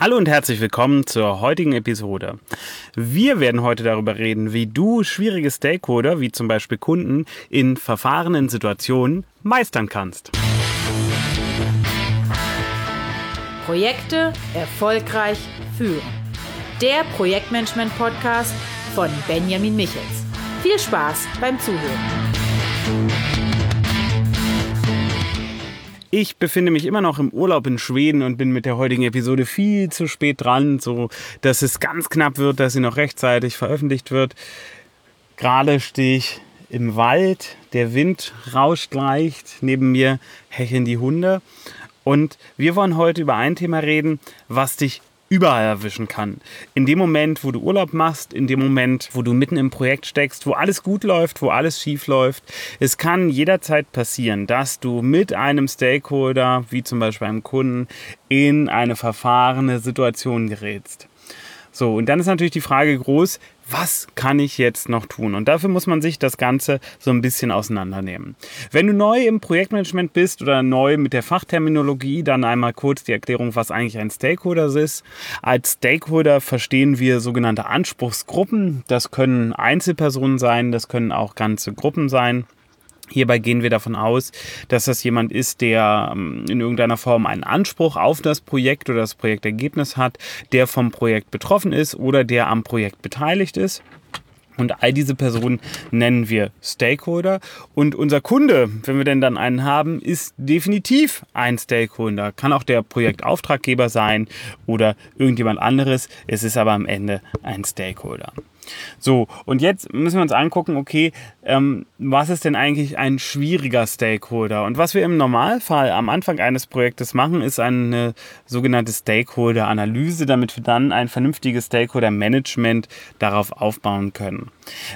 Hallo und herzlich willkommen zur heutigen Episode. Wir werden heute darüber reden, wie du schwierige Stakeholder, wie zum Beispiel Kunden, in verfahrenen Situationen meistern kannst. Projekte erfolgreich führen. Der Projektmanagement-Podcast von Benjamin Michels. Viel Spaß beim Zuhören. Ich befinde mich immer noch im Urlaub in Schweden und bin mit der heutigen Episode viel zu spät dran, so dass es ganz knapp wird, dass sie noch rechtzeitig veröffentlicht wird. Gerade stehe ich im Wald, der Wind rauscht leicht, neben mir hecheln die Hunde und wir wollen heute über ein Thema reden, was dich überall erwischen kann. In dem Moment, wo du Urlaub machst, in dem Moment, wo du mitten im Projekt steckst, wo alles gut läuft, wo alles schief läuft. Es kann jederzeit passieren, dass du mit einem Stakeholder, wie zum Beispiel einem Kunden, in eine verfahrene Situation gerätst. So, und dann ist natürlich die Frage groß, was kann ich jetzt noch tun? Und dafür muss man sich das Ganze so ein bisschen auseinandernehmen. Wenn du neu im Projektmanagement bist oder neu mit der Fachterminologie, dann einmal kurz die Erklärung, was eigentlich ein Stakeholder ist. Als Stakeholder verstehen wir sogenannte Anspruchsgruppen. Das können Einzelpersonen sein, das können auch ganze Gruppen sein. Hierbei gehen wir davon aus, dass das jemand ist, der ähm, in irgendeiner Form einen Anspruch auf das Projekt oder das Projektergebnis hat, der vom Projekt betroffen ist oder der am Projekt beteiligt ist. Und all diese Personen nennen wir Stakeholder. Und unser Kunde, wenn wir denn dann einen haben, ist definitiv ein Stakeholder. Kann auch der Projektauftraggeber sein oder irgendjemand anderes. Es ist aber am Ende ein Stakeholder. So, und jetzt müssen wir uns angucken, okay, ähm, was ist denn eigentlich ein schwieriger Stakeholder? Und was wir im Normalfall am Anfang eines Projektes machen, ist eine sogenannte Stakeholder-Analyse, damit wir dann ein vernünftiges Stakeholder-Management darauf aufbauen können.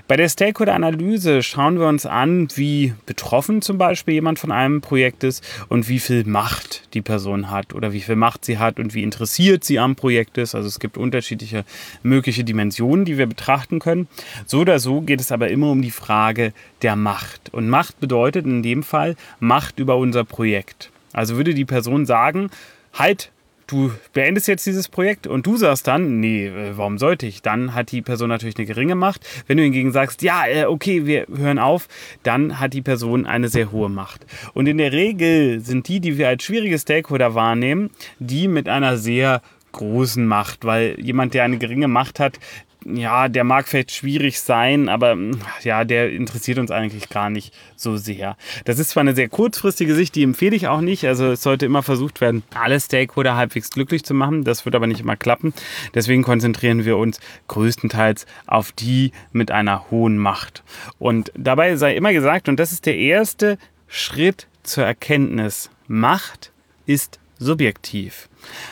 Bei der Stakeholder-Analyse schauen wir uns an, wie betroffen zum Beispiel jemand von einem Projekt ist und wie viel Macht die Person hat oder wie viel Macht sie hat und wie interessiert sie am Projekt ist. Also es gibt unterschiedliche mögliche Dimensionen, die wir betrachten können. So oder so geht es aber immer um die Frage der Macht. Und Macht bedeutet in dem Fall Macht über unser Projekt. Also würde die Person sagen, halt, du beendest jetzt dieses Projekt und du sagst dann, nee, äh, warum sollte ich? Dann hat die Person natürlich eine geringe Macht. Wenn du hingegen sagst, ja, äh, okay, wir hören auf, dann hat die Person eine sehr hohe Macht. Und in der Regel sind die, die wir als schwierige Stakeholder wahrnehmen, die mit einer sehr großen Macht, weil jemand, der eine geringe Macht hat, ja, der mag vielleicht schwierig sein, aber ja, der interessiert uns eigentlich gar nicht so sehr. Das ist zwar eine sehr kurzfristige Sicht, die empfehle ich auch nicht. Also es sollte immer versucht werden, alle Stakeholder halbwegs glücklich zu machen. Das wird aber nicht immer klappen. Deswegen konzentrieren wir uns größtenteils auf die mit einer hohen Macht. Und dabei sei immer gesagt, und das ist der erste Schritt zur Erkenntnis, Macht ist subjektiv.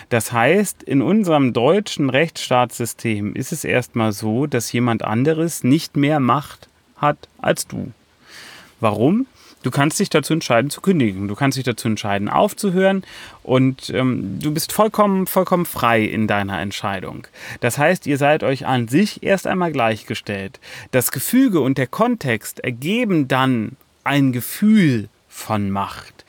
Das heißt, in unserem deutschen Rechtsstaatssystem ist es erstmal so, dass jemand anderes nicht mehr Macht hat als du. Warum? Du kannst dich dazu entscheiden zu kündigen. Du kannst dich dazu entscheiden aufzuhören und ähm, du bist vollkommen, vollkommen frei in deiner Entscheidung. Das heißt, ihr seid euch an sich erst einmal gleichgestellt. Das Gefüge und der Kontext ergeben dann ein Gefühl von Macht.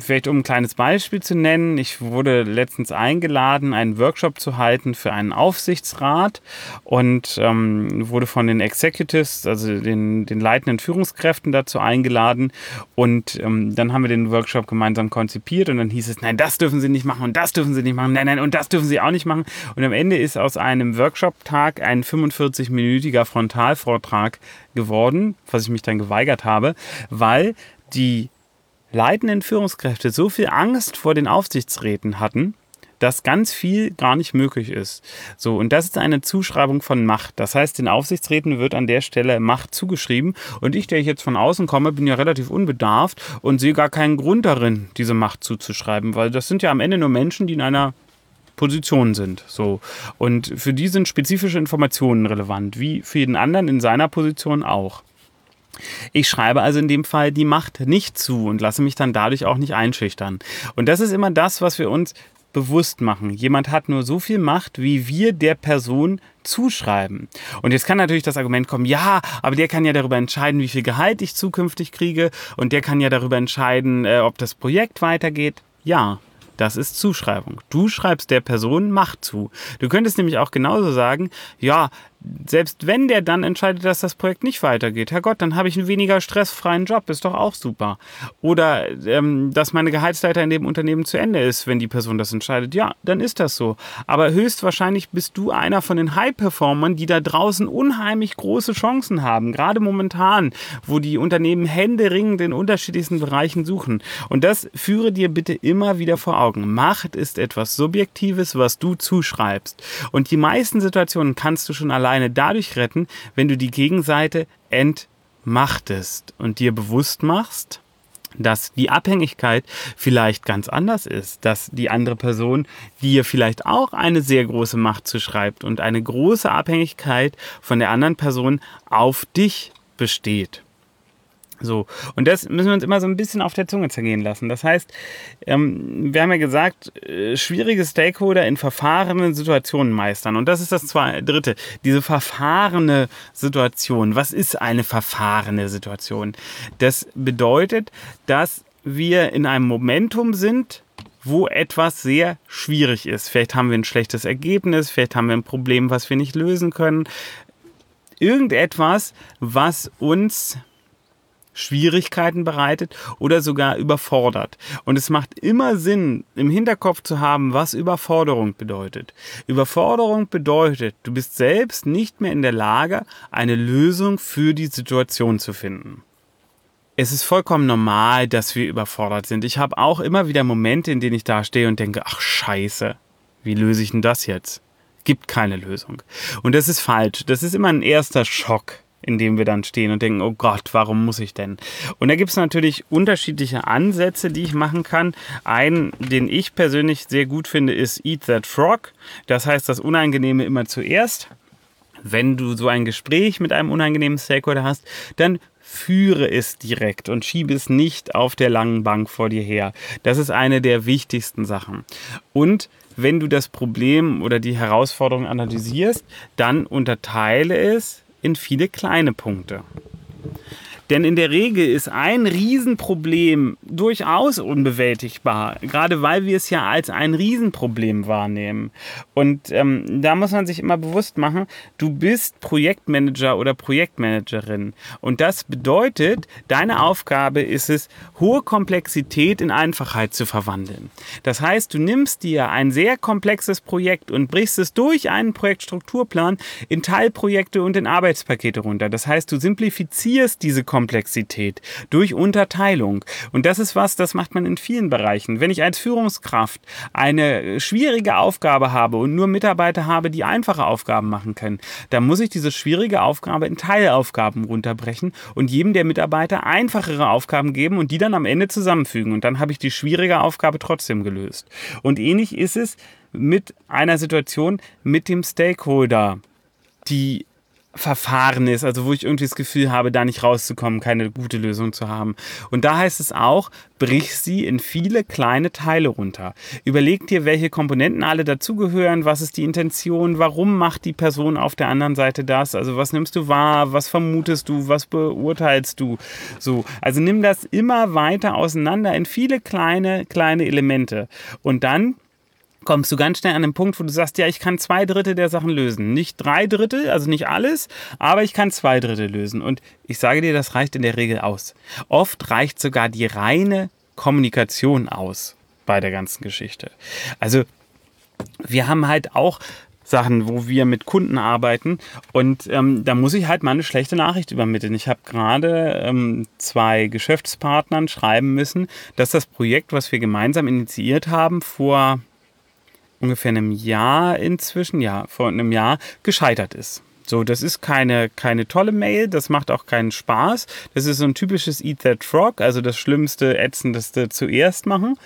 Vielleicht um ein kleines Beispiel zu nennen, ich wurde letztens eingeladen, einen Workshop zu halten für einen Aufsichtsrat und ähm, wurde von den Executives, also den, den leitenden Führungskräften dazu eingeladen. Und ähm, dann haben wir den Workshop gemeinsam konzipiert und dann hieß es, nein, das dürfen Sie nicht machen und das dürfen Sie nicht machen, nein, nein, und das dürfen Sie auch nicht machen. Und am Ende ist aus einem Workshop-Tag ein 45-minütiger Frontalvortrag geworden, was ich mich dann geweigert habe, weil die leitenden Führungskräfte so viel Angst vor den Aufsichtsräten hatten, dass ganz viel gar nicht möglich ist. So, und das ist eine Zuschreibung von Macht. Das heißt, den Aufsichtsräten wird an der Stelle Macht zugeschrieben. Und ich, der ich jetzt von außen komme, bin ja relativ unbedarft und sehe gar keinen Grund darin, diese Macht zuzuschreiben, weil das sind ja am Ende nur Menschen, die in einer Position sind. So. Und für die sind spezifische Informationen relevant, wie für jeden anderen in seiner Position auch. Ich schreibe also in dem Fall die Macht nicht zu und lasse mich dann dadurch auch nicht einschüchtern. Und das ist immer das, was wir uns bewusst machen. Jemand hat nur so viel Macht, wie wir der Person zuschreiben. Und jetzt kann natürlich das Argument kommen, ja, aber der kann ja darüber entscheiden, wie viel Gehalt ich zukünftig kriege und der kann ja darüber entscheiden, äh, ob das Projekt weitergeht. Ja, Das ist Zuschreibung. Du schreibst der Person Macht zu. Du könntest nämlich auch genauso sagen, ja, selbst wenn der dann entscheidet, dass das Projekt nicht weitergeht, Herrgott, dann habe ich einen weniger stressfreien Job, ist doch auch super. Oder ähm, dass meine Gehaltsleiter in dem Unternehmen zu Ende ist, wenn die Person das entscheidet, ja, dann ist das so. Aber höchstwahrscheinlich bist du einer von den High-Performern, die da draußen unheimlich große Chancen haben, gerade momentan, wo die Unternehmen händeringend in unterschiedlichsten Bereichen suchen. Und das führe dir bitte immer wieder vor Augen. Macht ist etwas Subjektives, was du zuschreibst. Und die meisten Situationen kannst du schon allein alleine dadurch retten, wenn du die Gegenseite entmachtest und dir bewusst machst, dass die Abhängigkeit vielleicht ganz anders ist, dass die andere Person dir vielleicht auch eine sehr große Macht zuschreibt und eine große Abhängigkeit von der anderen Person auf dich besteht. So, und das müssen wir uns immer so ein bisschen auf der Zunge zergehen lassen. Das heißt, ähm, wir haben ja gesagt, äh, schwierige Stakeholder in verfahrenen Situationen meistern. Und das ist das zwei, dritte, diese verfahrene Situation. Was ist eine verfahrene Situation? Das bedeutet, dass wir in einem Momentum sind, wo etwas sehr schwierig ist. Vielleicht haben wir ein schlechtes Ergebnis, vielleicht haben wir ein Problem, was wir nicht lösen können. Irgendetwas, was uns Schwierigkeiten bereitet oder sogar überfordert. Und es macht immer Sinn, im Hinterkopf zu haben, was Überforderung bedeutet. Überforderung bedeutet, du bist selbst nicht mehr in der Lage, eine Lösung für die Situation zu finden. Es ist vollkommen normal, dass wir überfordert sind. Ich habe auch immer wieder Momente, in denen ich da stehe und denke, ach scheiße, wie löse ich denn das jetzt? Gibt keine Lösung. Und das ist falsch. Das ist immer ein erster Schock in dem wir dann stehen und denken, oh Gott, warum muss ich denn? Und da gibt es natürlich unterschiedliche Ansätze, die ich machen kann. Einen, den ich persönlich sehr gut finde, ist Eat That Frog. Das heißt, das Unangenehme immer zuerst. Wenn du so ein Gespräch mit einem unangenehmen Stakeholder hast, dann führe es direkt und schiebe es nicht auf der langen Bank vor dir her. Das ist eine der wichtigsten Sachen. Und wenn du das Problem oder die Herausforderung analysierst, dann unterteile es in viele kleine Punkte. Denn in der Regel ist ein Riesenproblem durchaus unbewältigbar, gerade weil wir es ja als ein Riesenproblem wahrnehmen. Und ähm, da muss man sich immer bewusst machen, du bist Projektmanager oder Projektmanagerin. Und das bedeutet, deine Aufgabe ist es, hohe Komplexität in Einfachheit zu verwandeln. Das heißt, du nimmst dir ein sehr komplexes Projekt und brichst es durch einen Projektstrukturplan in Teilprojekte und in Arbeitspakete runter. Das heißt, du simplifizierst diese Komplexität Komplexität, durch Unterteilung. Und das ist was, das macht man in vielen Bereichen. Wenn ich als Führungskraft eine schwierige Aufgabe habe und nur Mitarbeiter habe, die einfache Aufgaben machen können, dann muss ich diese schwierige Aufgabe in Teilaufgaben runterbrechen und jedem der Mitarbeiter einfachere Aufgaben geben und die dann am Ende zusammenfügen. Und dann habe ich die schwierige Aufgabe trotzdem gelöst. Und ähnlich ist es mit einer Situation mit dem Stakeholder. Die Verfahren ist, also wo ich irgendwie das Gefühl habe, da nicht rauszukommen, keine gute Lösung zu haben. Und da heißt es auch, brich sie in viele kleine Teile runter. Überleg dir, welche Komponenten alle dazugehören, was ist die Intention, warum macht die Person auf der anderen Seite das, also was nimmst du wahr, was vermutest du, was beurteilst du, so. Also nimm das immer weiter auseinander in viele kleine, kleine Elemente. Und dann kommst du ganz schnell an den Punkt, wo du sagst, ja, ich kann zwei Drittel der Sachen lösen. Nicht drei Drittel, also nicht alles, aber ich kann zwei Drittel lösen. Und ich sage dir, das reicht in der Regel aus. Oft reicht sogar die reine Kommunikation aus bei der ganzen Geschichte. Also wir haben halt auch Sachen, wo wir mit Kunden arbeiten. Und ähm, da muss ich halt mal eine schlechte Nachricht übermitteln. Ich habe gerade ähm, zwei Geschäftspartnern schreiben müssen, dass das Projekt, was wir gemeinsam initiiert haben, vor ungefähr einem Jahr inzwischen, ja, vor einem Jahr gescheitert ist. So, das ist keine, keine tolle Mail, das macht auch keinen Spaß. Das ist so ein typisches Eat That Frog, also das Schlimmste, Ätzendeste zuerst machen.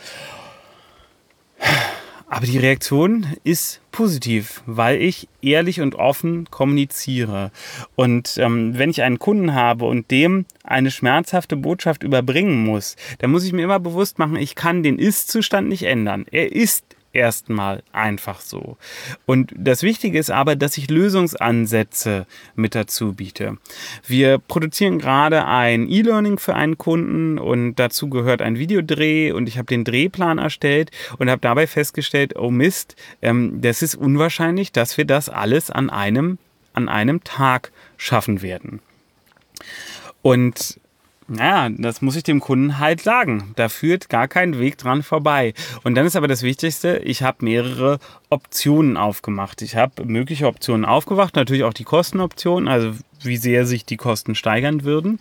Aber die Reaktion ist positiv, weil ich ehrlich und offen kommuniziere. Und ähm, wenn ich einen Kunden habe und dem eine schmerzhafte Botschaft überbringen muss, dann muss ich mir immer bewusst machen, ich kann den Ist-Zustand nicht ändern. Er ist erstmal einfach so. Und das Wichtige ist aber, dass ich Lösungsansätze mit dazu biete. Wir produzieren gerade ein E-Learning für einen Kunden und dazu gehört ein Videodreh und ich habe den Drehplan erstellt und habe dabei festgestellt, oh Mist, ähm, das ist unwahrscheinlich, dass wir das alles an einem, an einem Tag schaffen werden. Und naja, das muss ich dem Kunden halt sagen. Da führt gar kein Weg dran vorbei. Und dann ist aber das Wichtigste, ich habe mehrere Optionen aufgemacht. Ich habe mögliche Optionen aufgemacht, natürlich auch die Kostenoptionen, also wie sehr sich die Kosten steigern würden.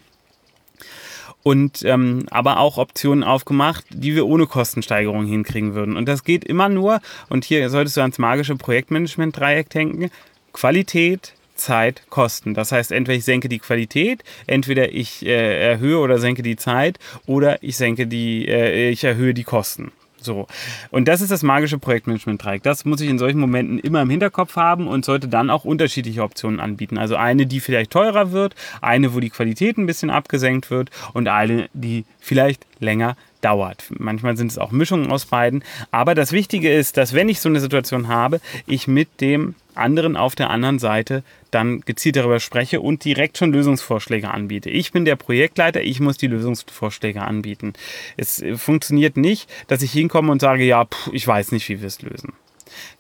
Und ähm, aber auch Optionen aufgemacht, die wir ohne Kostensteigerung hinkriegen würden. Und das geht immer nur, und hier solltest du ans magische Projektmanagement-Dreieck denken, Qualität, Zeit, Kosten. Das heißt, entweder ich senke die Qualität, entweder ich äh, erhöhe oder senke die Zeit oder ich senke die, äh, ich erhöhe die Kosten. So. Und das ist das magische Projektmanagement-Dreieck. Das muss ich in solchen Momenten immer im Hinterkopf haben und sollte dann auch unterschiedliche Optionen anbieten. Also eine, die vielleicht teurer wird, eine, wo die Qualität ein bisschen abgesenkt wird und eine, die vielleicht länger dauert. Manchmal sind es auch Mischungen aus beiden. Aber das Wichtige ist, dass wenn ich so eine Situation habe, ich mit dem anderen auf der anderen Seite dann gezielt darüber spreche und direkt schon Lösungsvorschläge anbiete. Ich bin der Projektleiter, ich muss die Lösungsvorschläge anbieten. Es äh, funktioniert nicht, dass ich hinkomme und sage, ja, pff, ich weiß nicht, wie wir es lösen.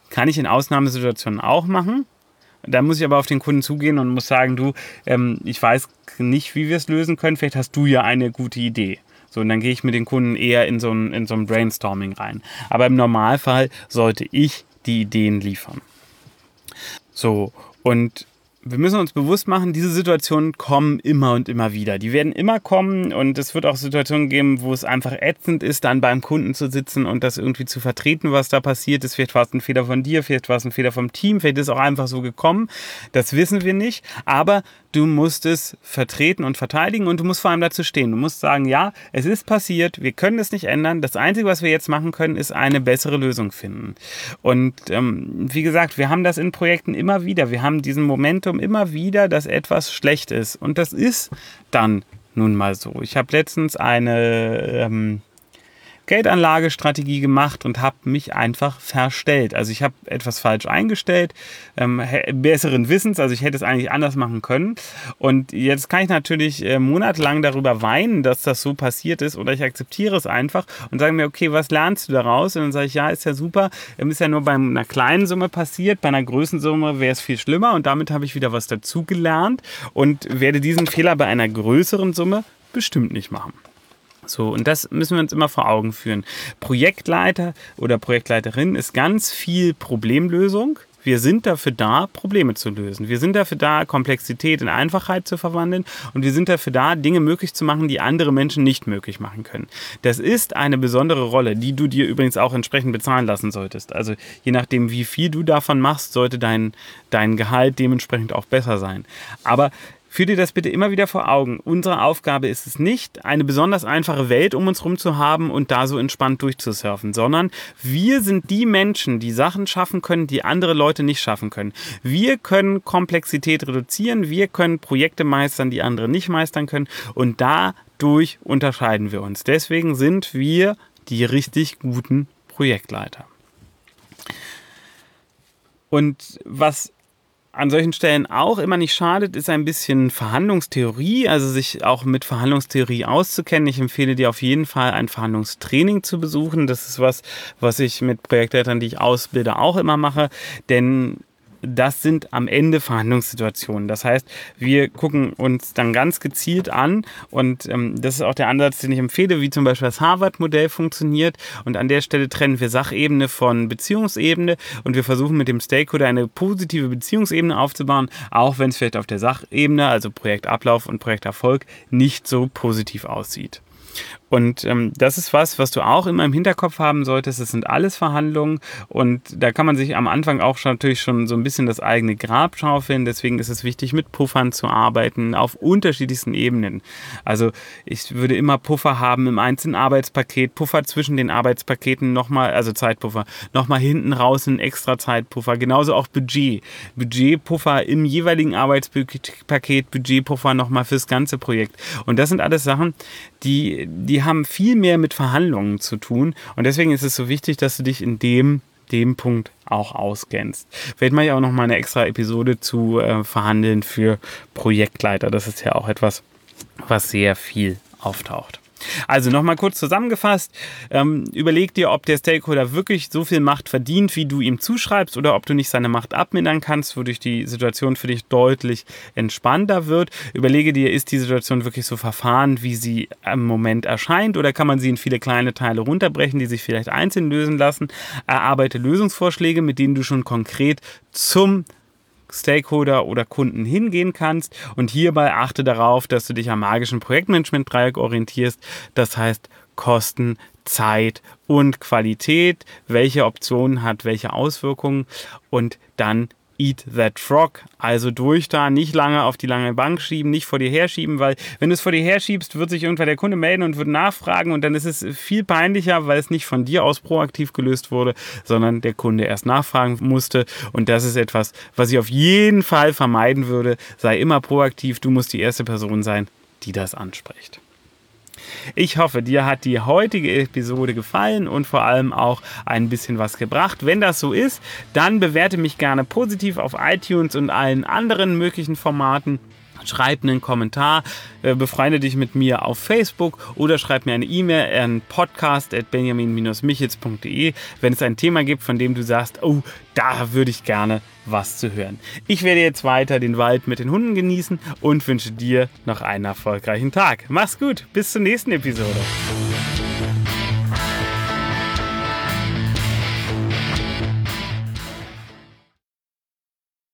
Kann ich in Ausnahmesituationen auch machen. Da muss ich aber auf den Kunden zugehen und muss sagen, du, ähm, ich weiß nicht, wie wir es lösen können. Vielleicht hast du ja eine gute Idee. So, und dann gehe ich mit den Kunden eher in so ein, in so ein Brainstorming rein. Aber im Normalfall sollte ich die Ideen liefern. So, und wir müssen uns bewusst machen, diese Situationen kommen immer und immer wieder. Die werden immer kommen und es wird auch Situationen geben, wo es einfach ätzend ist, dann beim Kunden zu sitzen und das irgendwie zu vertreten, was da passiert ist. Vielleicht war es ein Fehler von dir, vielleicht war es ein Fehler vom Team, vielleicht ist es auch einfach so gekommen. Das wissen wir nicht. Aber du musst es vertreten und verteidigen und du musst vor allem dazu stehen. Du musst sagen, ja, es ist passiert, wir können es nicht ändern. Das Einzige, was wir jetzt machen können, ist eine bessere Lösung finden. Und ähm, wie gesagt, wir haben das in Projekten immer wieder. Wir haben diesen Momentum immer wieder, dass etwas schlecht ist. Und das ist dann nun mal so. Ich habe letztens eine... Ähm, Geldanlagestrategie gemacht und habe mich einfach verstellt. Also ich habe etwas falsch eingestellt, ähm, besseren Wissens, also ich hätte es eigentlich anders machen können. Und jetzt kann ich natürlich äh, monatelang darüber weinen, dass das so passiert ist oder ich akzeptiere es einfach und sage mir, okay, was lernst du daraus? Und dann sage ich, ja, ist ja super, ähm, ist ja nur bei einer kleinen Summe passiert, bei einer Größensumme wäre es viel schlimmer und damit habe ich wieder was dazugelernt und werde diesen Fehler bei einer größeren Summe bestimmt nicht machen. So, und das müssen wir uns immer vor Augen führen. Projektleiter oder Projektleiterin ist ganz viel Problemlösung. Wir sind dafür da, Probleme zu lösen. Wir sind dafür da, Komplexität in Einfachheit zu verwandeln. Und wir sind dafür da, Dinge möglich zu machen, die andere Menschen nicht möglich machen können. Das ist eine besondere Rolle, die du dir übrigens auch entsprechend bezahlen lassen solltest. Also je nachdem, wie viel du davon machst, sollte dein, dein Gehalt dementsprechend auch besser sein. Aber Führ dir das bitte immer wieder vor Augen. Unsere Aufgabe ist es nicht, eine besonders einfache Welt um uns herum zu haben und da so entspannt durchzusurfen, sondern wir sind die Menschen, die Sachen schaffen können, die andere Leute nicht schaffen können. Wir können Komplexität reduzieren, wir können Projekte meistern, die andere nicht meistern können und dadurch unterscheiden wir uns. Deswegen sind wir die richtig guten Projektleiter. Und was an solchen Stellen auch immer nicht schadet, ist ein bisschen Verhandlungstheorie, also sich auch mit Verhandlungstheorie auszukennen. Ich empfehle dir auf jeden Fall ein Verhandlungstraining zu besuchen. Das ist was, was ich mit Projektleitern, die ich ausbilde, auch immer mache, denn das sind am Ende Verhandlungssituationen. Das heißt, wir gucken uns dann ganz gezielt an und ähm, das ist auch der Ansatz, den ich empfehle, wie zum Beispiel das Harvard-Modell funktioniert. Und an der Stelle trennen wir Sachebene von Beziehungsebene und wir versuchen mit dem Stakeholder eine positive Beziehungsebene aufzubauen, auch wenn es vielleicht auf der Sachebene, also Projektablauf und Projekterfolg, nicht so positiv aussieht. Und ähm, das ist was, was du auch immer im Hinterkopf haben solltest. Das sind alles Verhandlungen und da kann man sich am Anfang auch schon, natürlich schon so ein bisschen das eigene Grab schaufeln. Deswegen ist es wichtig, mit Puffern zu arbeiten auf unterschiedlichsten Ebenen. Also ich würde immer Puffer haben im einzelnen Arbeitspaket, Puffer zwischen den Arbeitspaketen nochmal, also Zeitpuffer, nochmal hinten raus ein extra Zeitpuffer. Genauso auch Budget. Budgetpuffer im jeweiligen Arbeitspaket, Budgetpuffer nochmal fürs ganze Projekt. Und das sind alles Sachen, die, die haben viel mehr mit Verhandlungen zu tun. Und deswegen ist es so wichtig, dass du dich in dem dem Punkt auch ausgrenzt. Vielleicht mache ich auch noch mal eine extra Episode zu äh, Verhandeln für Projektleiter. Das ist ja auch etwas, was sehr viel auftaucht. Also nochmal kurz zusammengefasst, ähm, überleg dir, ob der Stakeholder wirklich so viel Macht verdient, wie du ihm zuschreibst, oder ob du nicht seine Macht abmindern kannst, wodurch die Situation für dich deutlich entspannter wird. Überlege dir, ist die Situation wirklich so verfahren, wie sie im Moment erscheint, oder kann man sie in viele kleine Teile runterbrechen, die sich vielleicht einzeln lösen lassen. Erarbeite Lösungsvorschläge, mit denen du schon konkret zum Stakeholder oder Kunden hingehen kannst. Und hierbei achte darauf, dass du dich am magischen Projektmanagement-Dreieck orientierst. Das heißt Kosten, Zeit und Qualität. Welche Option hat welche Auswirkungen? Und dann Eat That Frog. Also durch da, nicht lange auf die lange Bank schieben, nicht vor dir herschieben, weil wenn du es vor dir herschiebst, wird sich irgendwann der Kunde melden und wird nachfragen und dann ist es viel peinlicher, weil es nicht von dir aus proaktiv gelöst wurde, sondern der Kunde erst nachfragen musste. Und das ist etwas, was ich auf jeden Fall vermeiden würde. Sei immer proaktiv, du musst die erste Person sein, die das anspricht. Ich hoffe, dir hat die heutige Episode gefallen und vor allem auch ein bisschen was gebracht. Wenn das so ist, dann bewerte mich gerne positiv auf iTunes und allen anderen möglichen Formaten. Schreib einen Kommentar, äh, befreunde dich mit mir auf Facebook oder schreib mir eine E-Mail an podcast.benjamin-michitz.de, wenn es ein Thema gibt, von dem du sagst, oh, da würde ich gerne was zu hören. Ich werde jetzt weiter den Wald mit den Hunden genießen und wünsche dir noch einen erfolgreichen Tag. Mach's gut, bis zur nächsten Episode.